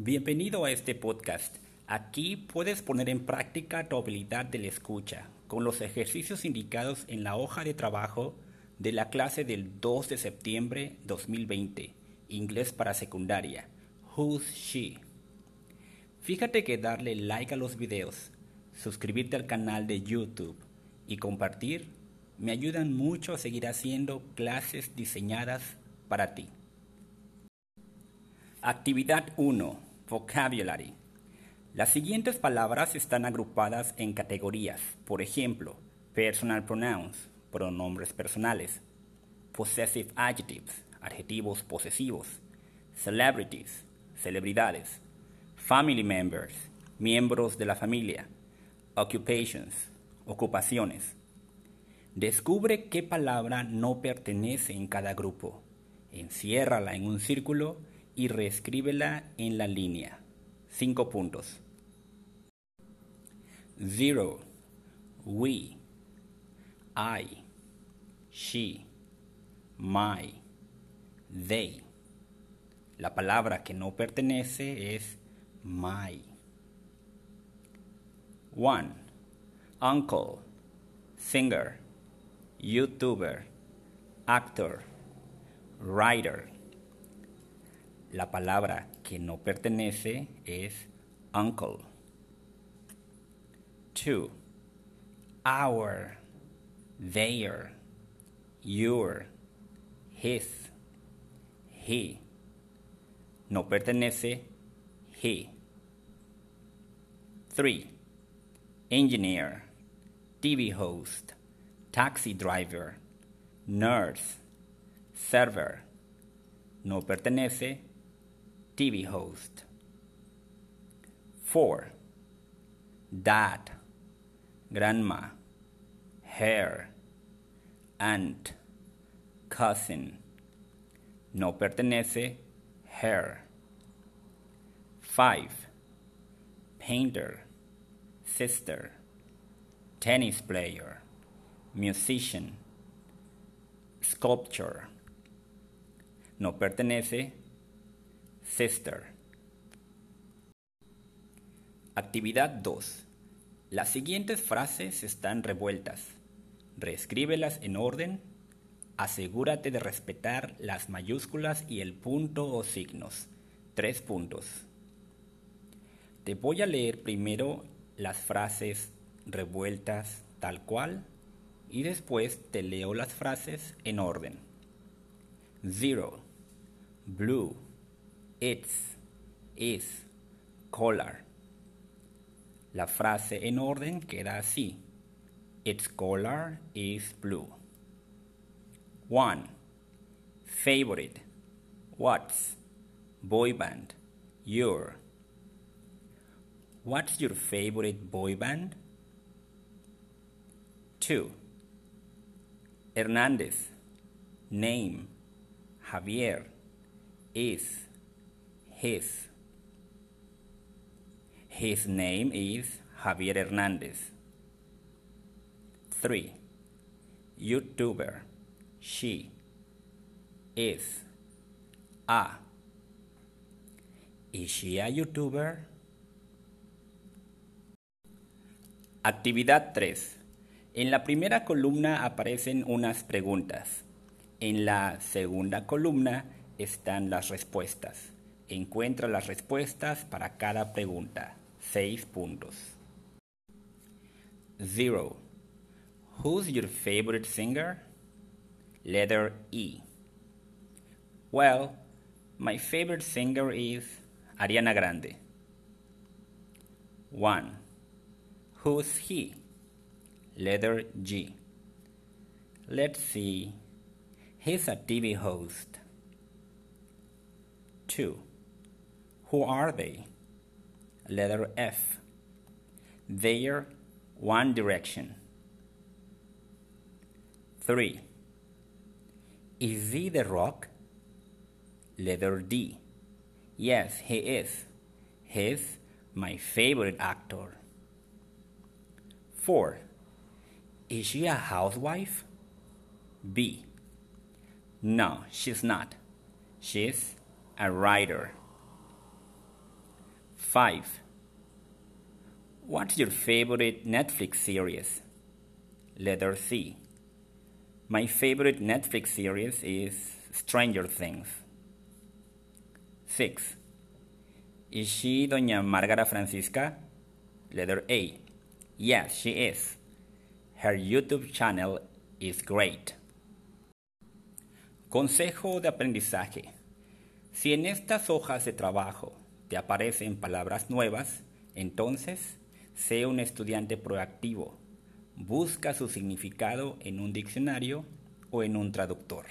Bienvenido a este podcast. Aquí puedes poner en práctica tu habilidad de la escucha con los ejercicios indicados en la hoja de trabajo de la clase del 2 de septiembre 2020, Inglés para secundaria, Who's She. Fíjate que darle like a los videos, suscribirte al canal de YouTube y compartir me ayudan mucho a seguir haciendo clases diseñadas para ti. Actividad 1. Vocabulary. Las siguientes palabras están agrupadas en categorías. Por ejemplo, personal pronouns, pronombres personales. Possessive adjectives, adjetivos posesivos. Celebrities, celebridades. Family members, miembros de la familia. Occupations, ocupaciones. Descubre qué palabra no pertenece en cada grupo. Enciérrala en un círculo y reescríbela en la línea. Cinco puntos. Zero. We. I. She. My. They. La palabra que no pertenece es my. One. Uncle. Singer. YouTuber. Actor. Writer. La palabra que no pertenece es uncle. Two. Our. Their. Your. His. He. No pertenece he. Three. Engineer. TV host. Taxi driver. Nurse. Server. No pertenece TV host. 4. Dad, grandma, hair, aunt, cousin. No pertenece hair. 5. Painter, sister, tennis player, musician, sculpture. No pertenece sister. Actividad 2. Las siguientes frases están revueltas. Reescríbelas en orden. Asegúrate de respetar las mayúsculas y el punto o signos. Tres puntos. Te voy a leer primero las frases revueltas tal cual y después te leo las frases en orden. Zero. Blue its, is, color. La frase en orden queda así. Its color is blue. 1. Favorite. What's? Boy band. Your. What's your favorite boy band? 2. Hernandez. Name. Javier. Is his. His name is Javier Hernandez. 3. YouTuber. She is a. Is she a YouTuber? Actividad 3. En la primera columna aparecen unas preguntas. En la segunda columna están las respuestas. Encuentra las respuestas para cada pregunta. 6 puntos. 0. Who's your favorite singer? Letter E. Well, my favorite singer is Ariana Grande. 1. Who's he? Letter G. Let's see. He's a TV host. 2. Who are they? Letter F. They're One Direction. 3. Is he the rock? Letter D. Yes, he is. He's my favorite actor. 4. Is she a housewife? B. No, she's not. She's a writer. 5. What's your favorite Netflix series? Letter C. My favorite Netflix series is Stranger Things. 6. Is she Doña Margara Francisca? Letter A. Yes, she is. Her YouTube channel is great. Consejo de aprendizaje. Si en estas hojas de trabajo te aparecen palabras nuevas, entonces sé un estudiante proactivo. Busca su significado en un diccionario o en un traductor.